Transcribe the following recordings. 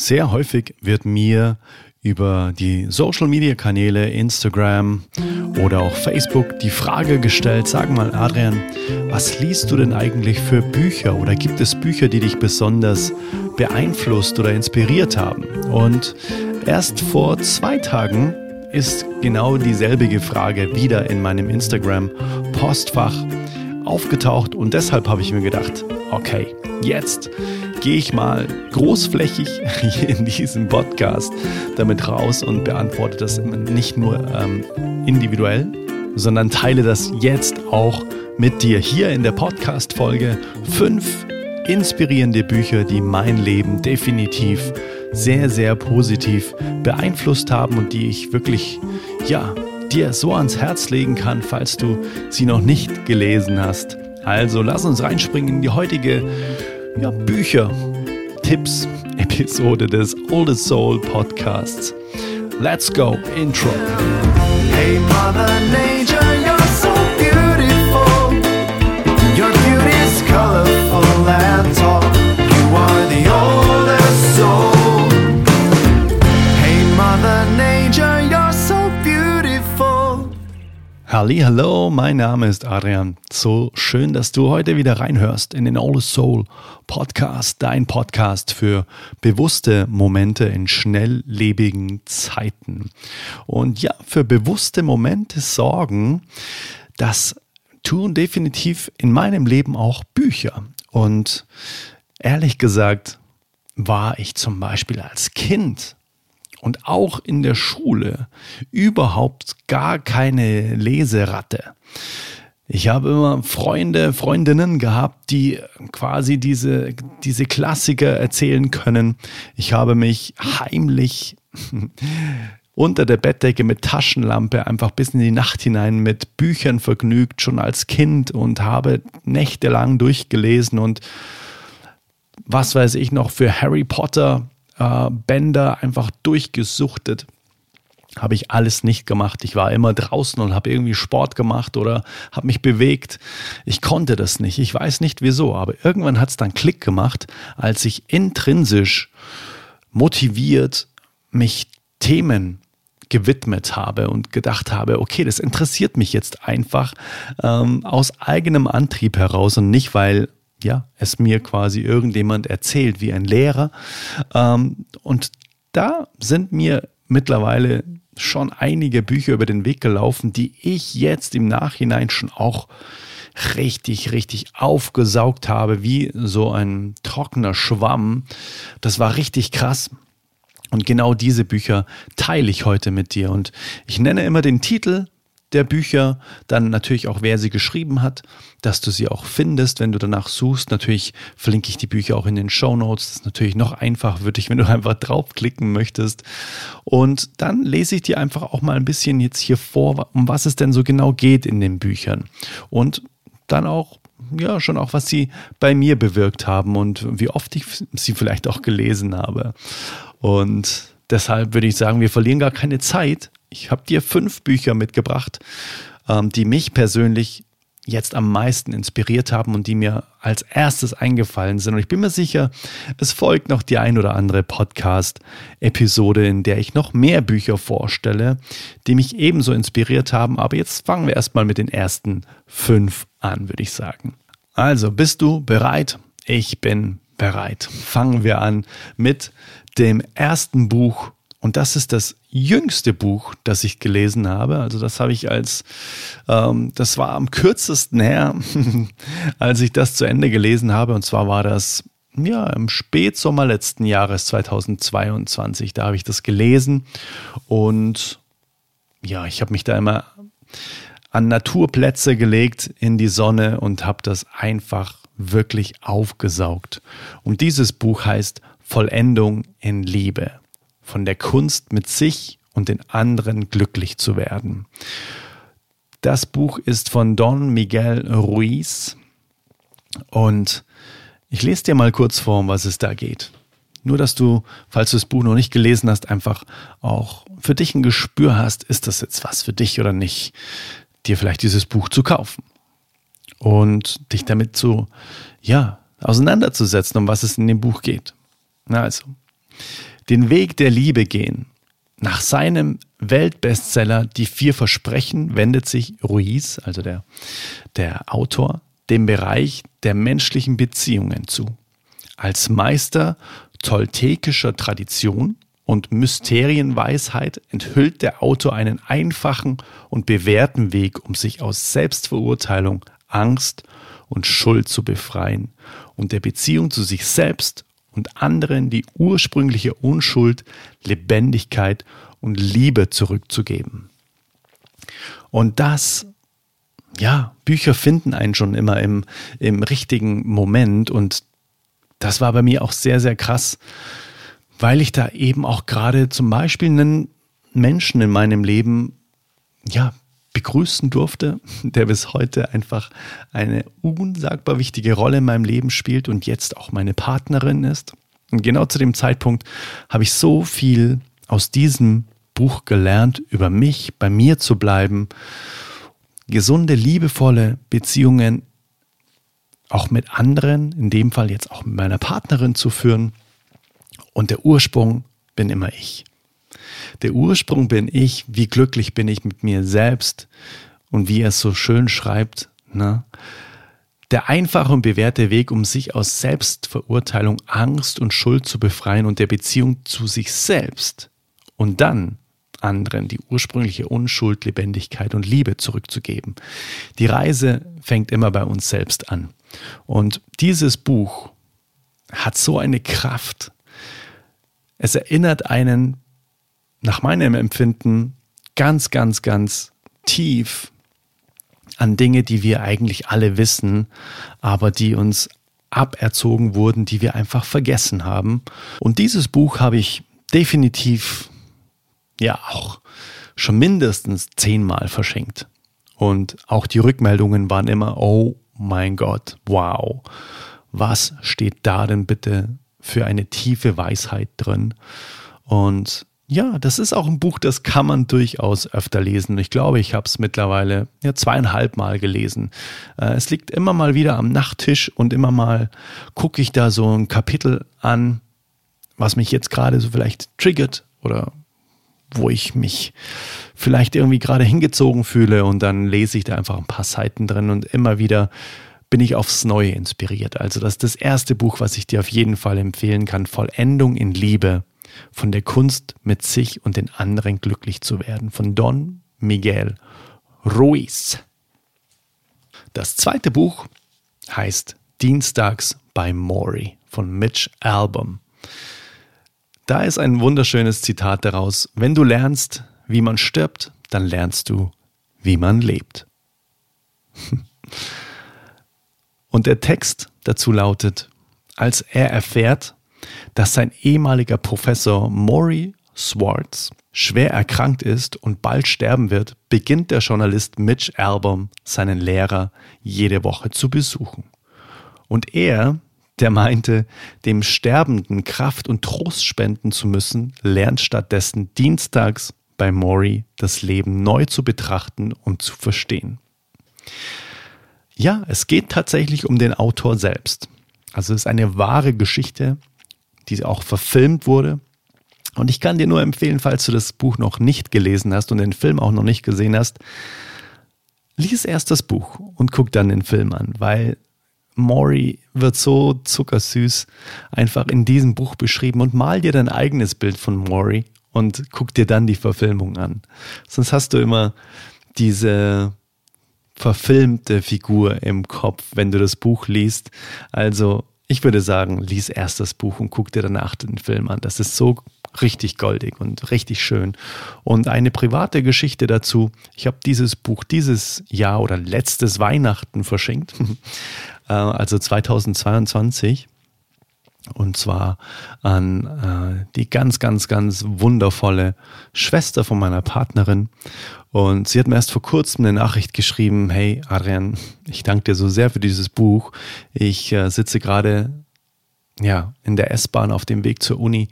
Sehr häufig wird mir über die Social-Media-Kanäle Instagram oder auch Facebook die Frage gestellt, sag mal Adrian, was liest du denn eigentlich für Bücher oder gibt es Bücher, die dich besonders beeinflusst oder inspiriert haben? Und erst vor zwei Tagen ist genau dieselbige Frage wieder in meinem Instagram-Postfach aufgetaucht und deshalb habe ich mir gedacht, okay, jetzt gehe ich mal großflächig hier in diesem Podcast damit raus und beantworte das nicht nur ähm, individuell, sondern teile das jetzt auch mit dir hier in der Podcast-Folge. Fünf inspirierende Bücher, die mein Leben definitiv sehr, sehr positiv beeinflusst haben und die ich wirklich, ja, dir so ans Herz legen kann, falls du sie noch nicht gelesen hast. Also lass uns reinspringen in die heutige ja, Bücher, Tipps, Episode des Oldest Soul Podcasts. Let's go, Intro. Hey Mother Nature, you're so Hallo, mein Name ist Adrian. So schön, dass du heute wieder reinhörst in den All Soul Podcast, dein Podcast für bewusste Momente in schnelllebigen Zeiten. Und ja, für bewusste Momente sorgen, das tun definitiv in meinem Leben auch Bücher. Und ehrlich gesagt, war ich zum Beispiel als Kind und auch in der Schule überhaupt gar keine Leseratte. Ich habe immer Freunde, Freundinnen gehabt, die quasi diese, diese Klassiker erzählen können. Ich habe mich heimlich unter der Bettdecke mit Taschenlampe einfach bis in die Nacht hinein mit Büchern vergnügt, schon als Kind und habe nächtelang durchgelesen und was weiß ich noch für Harry Potter äh, Bänder einfach durchgesuchtet. Habe ich alles nicht gemacht. Ich war immer draußen und habe irgendwie Sport gemacht oder habe mich bewegt. Ich konnte das nicht. Ich weiß nicht wieso, aber irgendwann hat es dann Klick gemacht, als ich intrinsisch motiviert mich Themen gewidmet habe und gedacht habe, okay, das interessiert mich jetzt einfach ähm, aus eigenem Antrieb heraus und nicht, weil ja, es mir quasi irgendjemand erzählt, wie ein Lehrer. Ähm, und da sind mir mittlerweile schon einige Bücher über den Weg gelaufen, die ich jetzt im Nachhinein schon auch richtig, richtig aufgesaugt habe, wie so ein trockener Schwamm. Das war richtig krass. Und genau diese Bücher teile ich heute mit dir. Und ich nenne immer den Titel der Bücher, dann natürlich auch, wer sie geschrieben hat, dass du sie auch findest, wenn du danach suchst. Natürlich verlinke ich die Bücher auch in den Show Notes. Das ist natürlich noch einfacher für dich, wenn du einfach draufklicken möchtest. Und dann lese ich dir einfach auch mal ein bisschen jetzt hier vor, um was es denn so genau geht in den Büchern. Und dann auch ja, schon auch, was sie bei mir bewirkt haben und wie oft ich sie vielleicht auch gelesen habe. Und deshalb würde ich sagen, wir verlieren gar keine Zeit, ich habe dir fünf Bücher mitgebracht, ähm, die mich persönlich jetzt am meisten inspiriert haben und die mir als erstes eingefallen sind. Und ich bin mir sicher, es folgt noch die ein oder andere Podcast-Episode, in der ich noch mehr Bücher vorstelle, die mich ebenso inspiriert haben. Aber jetzt fangen wir erstmal mit den ersten fünf an, würde ich sagen. Also, bist du bereit? Ich bin bereit. Fangen wir an mit dem ersten Buch und das ist das jüngste Buch, das ich gelesen habe. Also das habe ich als, ähm, das war am kürzesten her, als ich das zu Ende gelesen habe. Und zwar war das ja im Spätsommer letzten Jahres 2022. Da habe ich das gelesen und ja, ich habe mich da immer an Naturplätze gelegt in die Sonne und habe das einfach wirklich aufgesaugt. Und dieses Buch heißt Vollendung in Liebe von der Kunst mit sich und den anderen glücklich zu werden. Das Buch ist von Don Miguel Ruiz und ich lese dir mal kurz vor, um was es da geht. Nur, dass du, falls du das Buch noch nicht gelesen hast, einfach auch für dich ein Gespür hast, ist das jetzt was für dich oder nicht, dir vielleicht dieses Buch zu kaufen und dich damit zu, ja, auseinanderzusetzen, um was es in dem Buch geht. Na also, den Weg der Liebe gehen. Nach seinem Weltbestseller Die vier Versprechen wendet sich Ruiz, also der, der Autor, dem Bereich der menschlichen Beziehungen zu. Als Meister toltekischer Tradition und Mysterienweisheit enthüllt der Autor einen einfachen und bewährten Weg, um sich aus Selbstverurteilung, Angst und Schuld zu befreien und der Beziehung zu sich selbst und anderen die ursprüngliche Unschuld, Lebendigkeit und Liebe zurückzugeben. Und das, ja, Bücher finden einen schon immer im, im richtigen Moment und das war bei mir auch sehr, sehr krass, weil ich da eben auch gerade zum Beispiel einen Menschen in meinem Leben, ja, begrüßen durfte, der bis heute einfach eine unsagbar wichtige Rolle in meinem Leben spielt und jetzt auch meine Partnerin ist. Und genau zu dem Zeitpunkt habe ich so viel aus diesem Buch gelernt, über mich, bei mir zu bleiben, gesunde, liebevolle Beziehungen auch mit anderen, in dem Fall jetzt auch mit meiner Partnerin zu führen. Und der Ursprung bin immer ich. Der Ursprung bin ich, wie glücklich bin ich mit mir selbst und wie er es so schön schreibt. Ne? Der einfache und bewährte Weg, um sich aus Selbstverurteilung, Angst und Schuld zu befreien und der Beziehung zu sich selbst und dann anderen die ursprüngliche Unschuld, Lebendigkeit und Liebe zurückzugeben. Die Reise fängt immer bei uns selbst an. Und dieses Buch hat so eine Kraft. Es erinnert einen nach meinem Empfinden ganz, ganz, ganz tief an Dinge, die wir eigentlich alle wissen, aber die uns aberzogen wurden, die wir einfach vergessen haben. Und dieses Buch habe ich definitiv ja auch schon mindestens zehnmal verschenkt. Und auch die Rückmeldungen waren immer, oh mein Gott, wow, was steht da denn bitte für eine tiefe Weisheit drin? Und ja, das ist auch ein Buch, das kann man durchaus öfter lesen. Ich glaube, ich habe es mittlerweile ja, zweieinhalb Mal gelesen. Äh, es liegt immer mal wieder am Nachttisch und immer mal gucke ich da so ein Kapitel an, was mich jetzt gerade so vielleicht triggert oder wo ich mich vielleicht irgendwie gerade hingezogen fühle und dann lese ich da einfach ein paar Seiten drin und immer wieder bin ich aufs Neue inspiriert. Also das ist das erste Buch, was ich dir auf jeden Fall empfehlen kann. Vollendung in Liebe von der Kunst, mit sich und den anderen glücklich zu werden, von Don Miguel Ruiz. Das zweite Buch heißt Dienstags bei Maury von Mitch Album. Da ist ein wunderschönes Zitat daraus. Wenn du lernst, wie man stirbt, dann lernst du, wie man lebt. Und der Text dazu lautet, als er erfährt, dass sein ehemaliger Professor Maury Swartz schwer erkrankt ist und bald sterben wird, beginnt der Journalist Mitch Album seinen Lehrer jede Woche zu besuchen. Und er, der meinte, dem Sterbenden Kraft und Trost spenden zu müssen, lernt stattdessen dienstags bei Maury das Leben neu zu betrachten und zu verstehen. Ja, es geht tatsächlich um den Autor selbst. Also es ist eine wahre Geschichte, die auch verfilmt wurde. Und ich kann dir nur empfehlen, falls du das Buch noch nicht gelesen hast und den Film auch noch nicht gesehen hast, lies erst das Buch und guck dann den Film an, weil Maury wird so zuckersüß einfach in diesem Buch beschrieben und mal dir dein eigenes Bild von Maury und guck dir dann die Verfilmung an. Sonst hast du immer diese verfilmte Figur im Kopf, wenn du das Buch liest. Also ich würde sagen, lies erst das Buch und guck dir danach den Film an. Das ist so richtig goldig und richtig schön. Und eine private Geschichte dazu. Ich habe dieses Buch dieses Jahr oder letztes Weihnachten verschenkt, äh, also 2022. Und zwar an äh, die ganz, ganz, ganz wundervolle Schwester von meiner Partnerin. Und sie hat mir erst vor kurzem eine Nachricht geschrieben, hey Adrian, ich danke dir so sehr für dieses Buch. Ich äh, sitze gerade ja, in der S-Bahn auf dem Weg zur Uni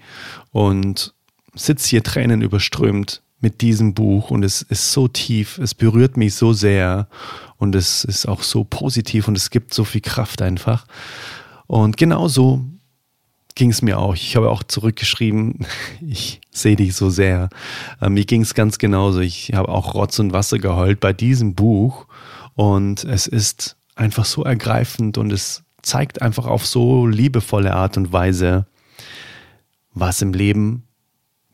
und sitze hier Tränen überströmt mit diesem Buch und es ist so tief, es berührt mich so sehr und es ist auch so positiv und es gibt so viel Kraft einfach. Und genauso ging es mir auch. Ich habe auch zurückgeschrieben, ich sehe dich so sehr. Äh, mir ging es ganz genauso. Ich habe auch Rotz und Wasser geheult bei diesem Buch. Und es ist einfach so ergreifend und es zeigt einfach auf so liebevolle Art und Weise, was im Leben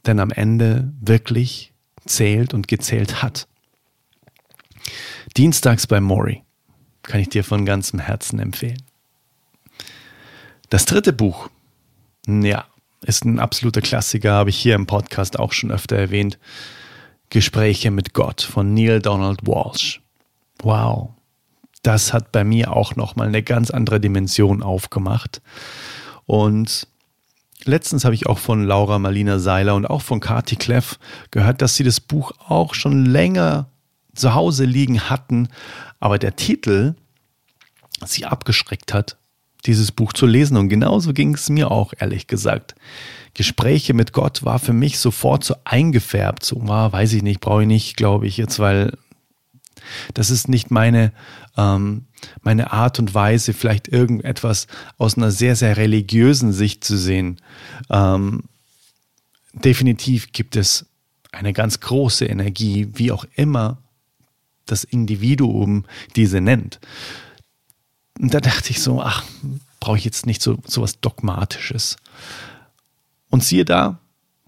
denn am Ende wirklich zählt und gezählt hat. Dienstags bei Mori kann ich dir von ganzem Herzen empfehlen. Das dritte Buch, ja, ist ein absoluter Klassiker, habe ich hier im Podcast auch schon öfter erwähnt. Gespräche mit Gott von Neil Donald Walsh. Wow, das hat bei mir auch nochmal eine ganz andere Dimension aufgemacht. Und letztens habe ich auch von Laura Marlina Seiler und auch von Kati Kleff gehört, dass sie das Buch auch schon länger zu Hause liegen hatten, aber der Titel sie abgeschreckt hat, dieses Buch zu lesen. Und genauso ging es mir auch, ehrlich gesagt. Gespräche mit Gott war für mich sofort so eingefärbt. So, war, weiß ich nicht, brauche ich nicht, glaube ich jetzt, weil das ist nicht meine, ähm, meine Art und Weise, vielleicht irgendetwas aus einer sehr, sehr religiösen Sicht zu sehen. Ähm, definitiv gibt es eine ganz große Energie, wie auch immer das Individuum diese nennt. Und da dachte ich so, ach, brauche ich jetzt nicht so, so was Dogmatisches. Und siehe da,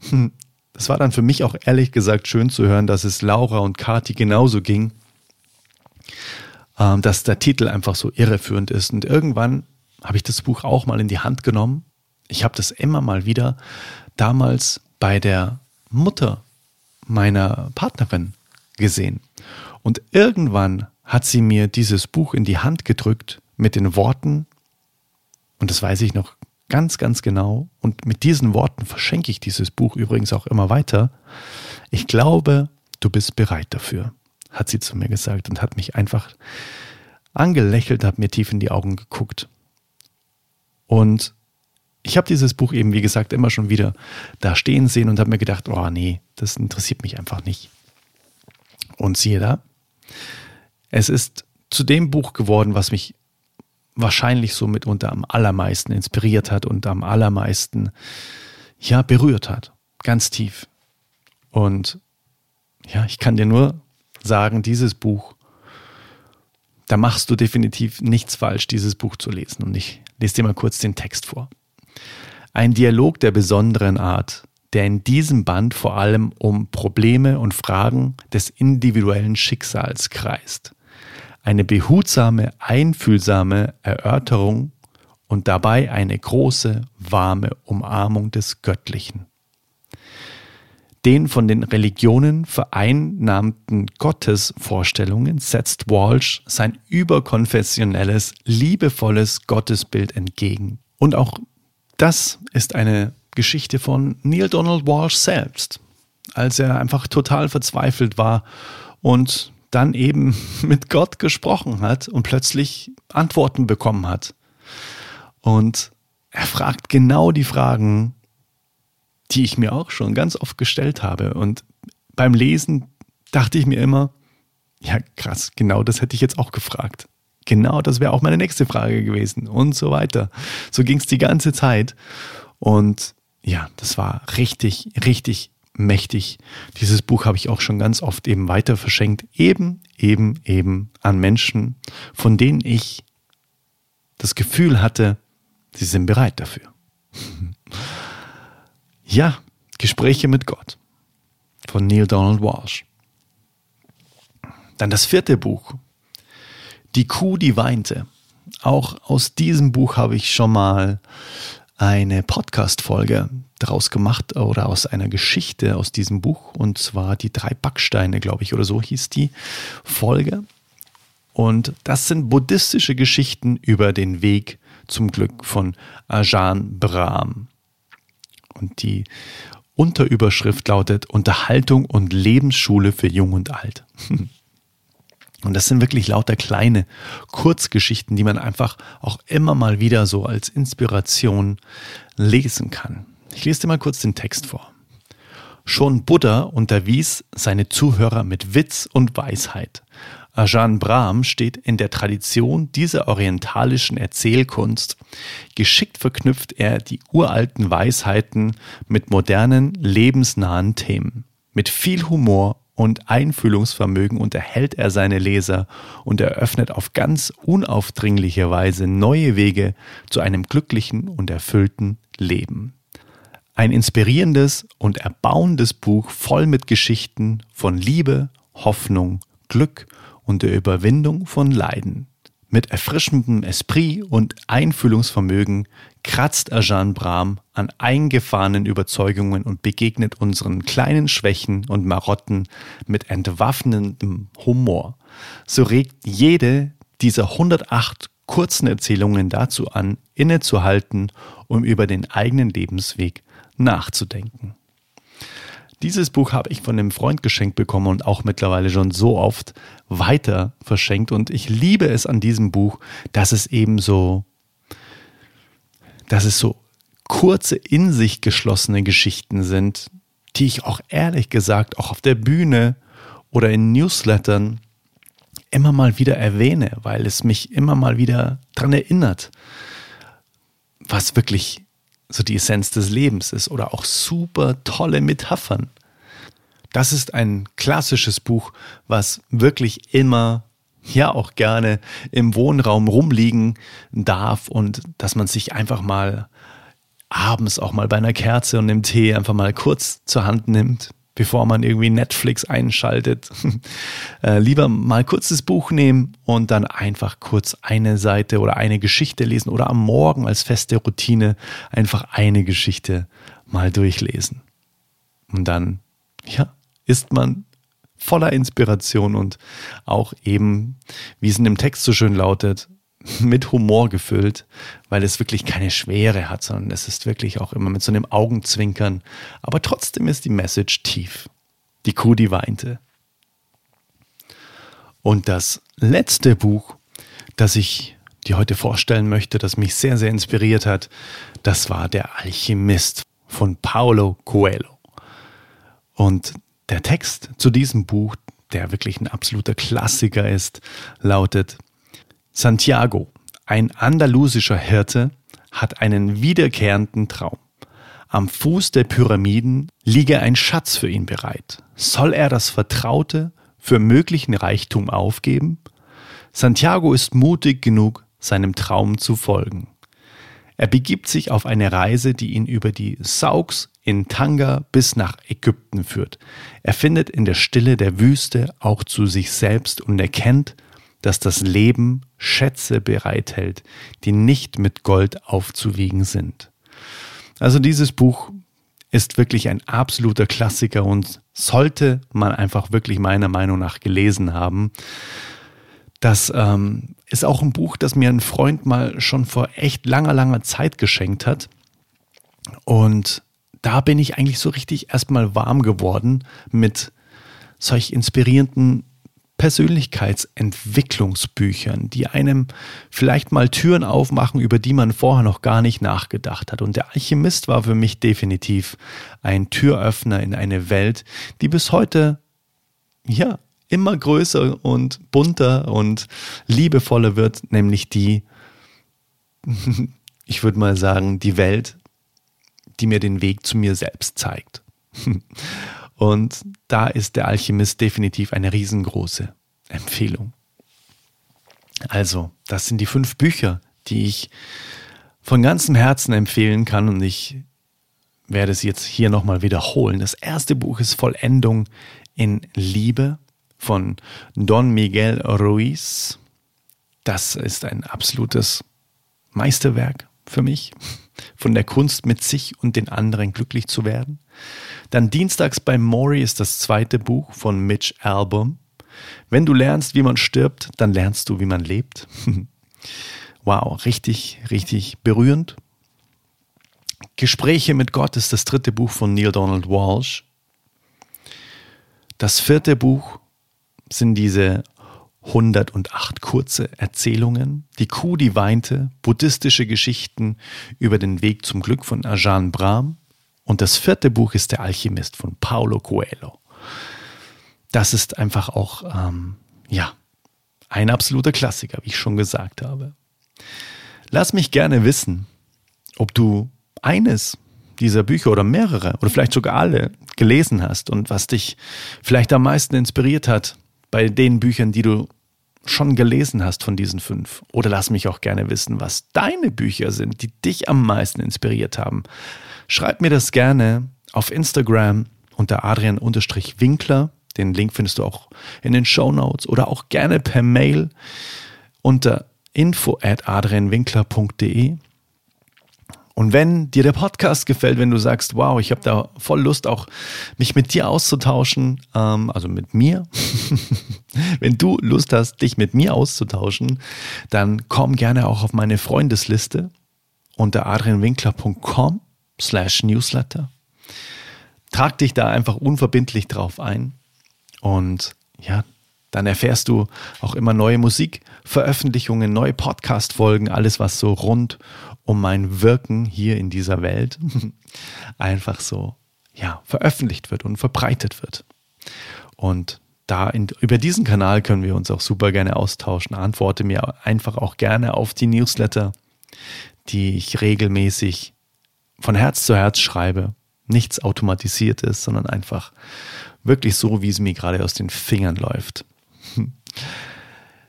hm, das war dann für mich auch ehrlich gesagt schön zu hören, dass es Laura und Kati genauso ging, ähm, dass der Titel einfach so irreführend ist. Und irgendwann habe ich das Buch auch mal in die Hand genommen. Ich habe das immer mal wieder damals bei der Mutter meiner Partnerin gesehen. Und irgendwann hat sie mir dieses Buch in die Hand gedrückt mit den Worten, und das weiß ich noch ganz, ganz genau, und mit diesen Worten verschenke ich dieses Buch übrigens auch immer weiter. Ich glaube, du bist bereit dafür, hat sie zu mir gesagt und hat mich einfach angelächelt, hat mir tief in die Augen geguckt. Und ich habe dieses Buch eben, wie gesagt, immer schon wieder da stehen sehen und habe mir gedacht, oh nee, das interessiert mich einfach nicht. Und siehe da, es ist zu dem Buch geworden, was mich wahrscheinlich so mitunter am allermeisten inspiriert hat und am allermeisten, ja, berührt hat. Ganz tief. Und ja, ich kann dir nur sagen, dieses Buch, da machst du definitiv nichts falsch, dieses Buch zu lesen. Und ich lese dir mal kurz den Text vor. Ein Dialog der besonderen Art, der in diesem Band vor allem um Probleme und Fragen des individuellen Schicksals kreist eine behutsame, einfühlsame Erörterung und dabei eine große, warme Umarmung des Göttlichen. Den von den Religionen vereinnahmten Gottesvorstellungen setzt Walsh sein überkonfessionelles, liebevolles Gottesbild entgegen. Und auch das ist eine Geschichte von Neil Donald Walsh selbst, als er einfach total verzweifelt war und dann eben mit Gott gesprochen hat und plötzlich Antworten bekommen hat. Und er fragt genau die Fragen, die ich mir auch schon ganz oft gestellt habe. Und beim Lesen dachte ich mir immer, ja krass, genau das hätte ich jetzt auch gefragt. Genau, das wäre auch meine nächste Frage gewesen und so weiter. So ging es die ganze Zeit. Und ja, das war richtig, richtig mächtig. Dieses Buch habe ich auch schon ganz oft eben weiter verschenkt, eben, eben, eben an Menschen, von denen ich das Gefühl hatte, sie sind bereit dafür. ja, Gespräche mit Gott von Neil Donald Walsh. Dann das vierte Buch, Die Kuh, die weinte. Auch aus diesem Buch habe ich schon mal eine Podcast-Folge daraus gemacht oder aus einer Geschichte aus diesem Buch und zwar die drei Backsteine, glaube ich, oder so hieß die Folge. Und das sind buddhistische Geschichten über den Weg zum Glück von Ajahn Brahm. Und die Unterüberschrift lautet Unterhaltung und Lebensschule für Jung und Alt. Und das sind wirklich lauter kleine Kurzgeschichten, die man einfach auch immer mal wieder so als Inspiration lesen kann. Ich lese dir mal kurz den Text vor. Schon Buddha unterwies seine Zuhörer mit Witz und Weisheit. Ajahn Brahm steht in der Tradition dieser orientalischen Erzählkunst. Geschickt verknüpft er die uralten Weisheiten mit modernen, lebensnahen Themen. Mit viel Humor und Einfühlungsvermögen unterhält er seine Leser und eröffnet auf ganz unaufdringliche Weise neue Wege zu einem glücklichen und erfüllten Leben. Ein inspirierendes und erbauendes Buch voll mit Geschichten von Liebe, Hoffnung, Glück und der Überwindung von Leiden. Mit erfrischendem Esprit und Einfühlungsvermögen kratzt Ajahn Brahm an eingefahrenen Überzeugungen und begegnet unseren kleinen Schwächen und Marotten mit entwaffnendem Humor. So regt jede dieser 108 kurzen Erzählungen dazu an, innezuhalten, um über den eigenen Lebensweg nachzudenken. Dieses Buch habe ich von einem Freund geschenkt bekommen und auch mittlerweile schon so oft weiter verschenkt. Und ich liebe es an diesem Buch, dass es eben so, dass es so kurze, in sich geschlossene Geschichten sind, die ich auch ehrlich gesagt auch auf der Bühne oder in Newslettern immer mal wieder erwähne, weil es mich immer mal wieder daran erinnert, was wirklich so die Essenz des Lebens ist oder auch super tolle Metaphern. Das ist ein klassisches Buch, was wirklich immer ja auch gerne im Wohnraum rumliegen darf und dass man sich einfach mal abends auch mal bei einer Kerze und einem Tee einfach mal kurz zur Hand nimmt, bevor man irgendwie Netflix einschaltet. äh, lieber mal kurz das Buch nehmen und dann einfach kurz eine Seite oder eine Geschichte lesen oder am Morgen als feste Routine einfach eine Geschichte mal durchlesen. Und dann, ja, ist man voller Inspiration und auch eben, wie es in dem Text so schön lautet, mit Humor gefüllt, weil es wirklich keine Schwere hat, sondern es ist wirklich auch immer mit so einem Augenzwinkern. Aber trotzdem ist die Message tief. Die Kuh, die weinte. Und das letzte Buch, das ich dir heute vorstellen möchte, das mich sehr, sehr inspiriert hat, das war Der Alchemist von Paulo Coelho. Und der Text zu diesem Buch, der wirklich ein absoluter Klassiker ist, lautet Santiago, ein andalusischer Hirte, hat einen wiederkehrenden Traum. Am Fuß der Pyramiden liege ein Schatz für ihn bereit. Soll er das Vertraute für möglichen Reichtum aufgeben? Santiago ist mutig genug, seinem Traum zu folgen. Er begibt sich auf eine Reise, die ihn über die Sauks in Tanga bis nach Ägypten führt. Er findet in der Stille der Wüste auch zu sich selbst und erkennt, dass das Leben Schätze bereithält, die nicht mit Gold aufzuwiegen sind. Also dieses Buch ist wirklich ein absoluter Klassiker und sollte man einfach wirklich meiner Meinung nach gelesen haben. Das ähm, ist auch ein Buch, das mir ein Freund mal schon vor echt langer, langer Zeit geschenkt hat. Und da bin ich eigentlich so richtig erstmal warm geworden mit solch inspirierenden Persönlichkeitsentwicklungsbüchern, die einem vielleicht mal Türen aufmachen, über die man vorher noch gar nicht nachgedacht hat. Und der Alchemist war für mich definitiv ein Türöffner in eine Welt, die bis heute, ja, immer größer und bunter und liebevoller wird, nämlich die, ich würde mal sagen, die Welt, die mir den Weg zu mir selbst zeigt. Und da ist der Alchemist definitiv eine riesengroße Empfehlung. Also, das sind die fünf Bücher, die ich von ganzem Herzen empfehlen kann und ich werde es jetzt hier nochmal wiederholen. Das erste Buch ist Vollendung in Liebe von Don Miguel Ruiz. Das ist ein absolutes Meisterwerk für mich, von der Kunst mit sich und den anderen glücklich zu werden. Dann dienstags bei Maury ist das zweite Buch von Mitch Album. Wenn du lernst, wie man stirbt, dann lernst du, wie man lebt. wow, richtig, richtig berührend. Gespräche mit Gott ist das dritte Buch von Neil Donald Walsh. Das vierte Buch sind diese 108 kurze Erzählungen. Die Kuh, die weinte, buddhistische Geschichten über den Weg zum Glück von Ajahn Brahm. Und das vierte Buch ist Der Alchemist von Paulo Coelho. Das ist einfach auch, ähm, ja, Ein absoluter Klassiker, wie ich schon gesagt habe. Lass mich gerne wissen, ob du eines dieser Bücher oder mehrere oder vielleicht sogar alle gelesen hast und was dich vielleicht am meisten inspiriert hat bei den Büchern, die du schon gelesen hast von diesen fünf. Oder lass mich auch gerne wissen, was deine Bücher sind, die dich am meisten inspiriert haben. Schreib mir das gerne auf Instagram unter Adrian-Winkler. Den Link findest du auch in den Show Notes oder auch gerne per Mail unter info at adrianwinkler.de. Und wenn dir der Podcast gefällt, wenn du sagst, wow, ich habe da voll Lust, auch mich mit dir auszutauschen, ähm, also mit mir, wenn du Lust hast, dich mit mir auszutauschen, dann komm gerne auch auf meine Freundesliste unter adrianwinkler.com slash newsletter. Trag dich da einfach unverbindlich drauf ein und ja, dann erfährst du auch immer neue Musikveröffentlichungen, neue Podcast-Folgen, alles, was so rund um mein Wirken hier in dieser Welt einfach so ja, veröffentlicht wird und verbreitet wird. Und da in, über diesen Kanal können wir uns auch super gerne austauschen. Antworte mir einfach auch gerne auf die Newsletter, die ich regelmäßig von Herz zu Herz schreibe. Nichts automatisiert ist, sondern einfach wirklich so, wie es mir gerade aus den Fingern läuft.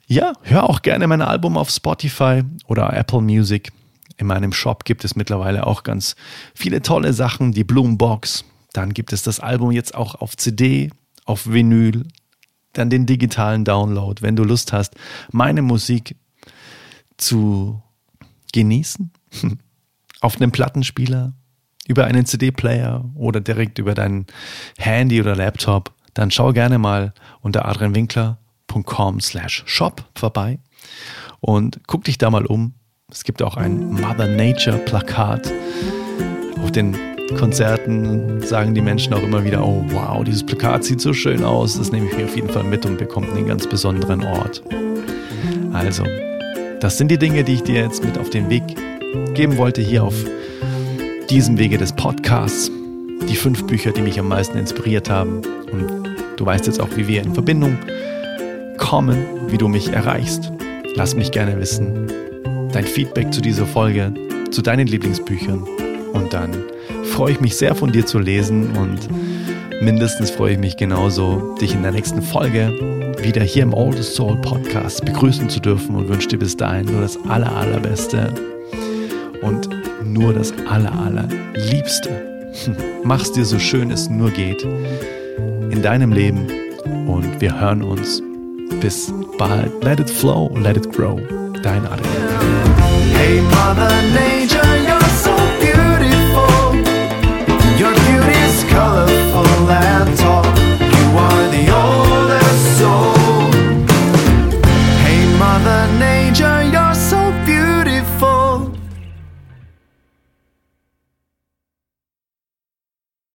Ja, hör auch gerne mein Album auf Spotify oder Apple Music. In meinem Shop gibt es mittlerweile auch ganz viele tolle Sachen, die Bloombox. Dann gibt es das Album jetzt auch auf CD, auf Vinyl, dann den digitalen Download, wenn du Lust hast, meine Musik zu genießen. auf einem Plattenspieler, über einen CD-Player oder direkt über dein Handy oder Laptop, dann schau gerne mal unter adrianwinkler.com slash shop vorbei und guck dich da mal um. Es gibt auch ein Mother Nature Plakat. Auf den Konzerten sagen die Menschen auch immer wieder, oh wow, dieses Plakat sieht so schön aus. Das nehme ich mir auf jeden Fall mit und bekommt einen ganz besonderen Ort. Also, das sind die Dinge, die ich dir jetzt mit auf den Weg geben wollte hier auf diesem Wege des Podcasts. Die fünf Bücher, die mich am meisten inspiriert haben. Und du weißt jetzt auch, wie wir in Verbindung kommen, wie du mich erreichst. Lass mich gerne wissen, dein Feedback zu dieser Folge, zu deinen Lieblingsbüchern. Und dann freue ich mich sehr von dir zu lesen und mindestens freue ich mich genauso, dich in der nächsten Folge wieder hier im Oldest Soul Podcast begrüßen zu dürfen und wünsche dir bis dahin nur das aller, allerbeste und nur das aller, allerliebste. Mach's dir so schön es nur geht in deinem Leben und wir hören uns. Bis bald. Let it flow, let it grow. Dein Adrian. Hey, Mother Nature.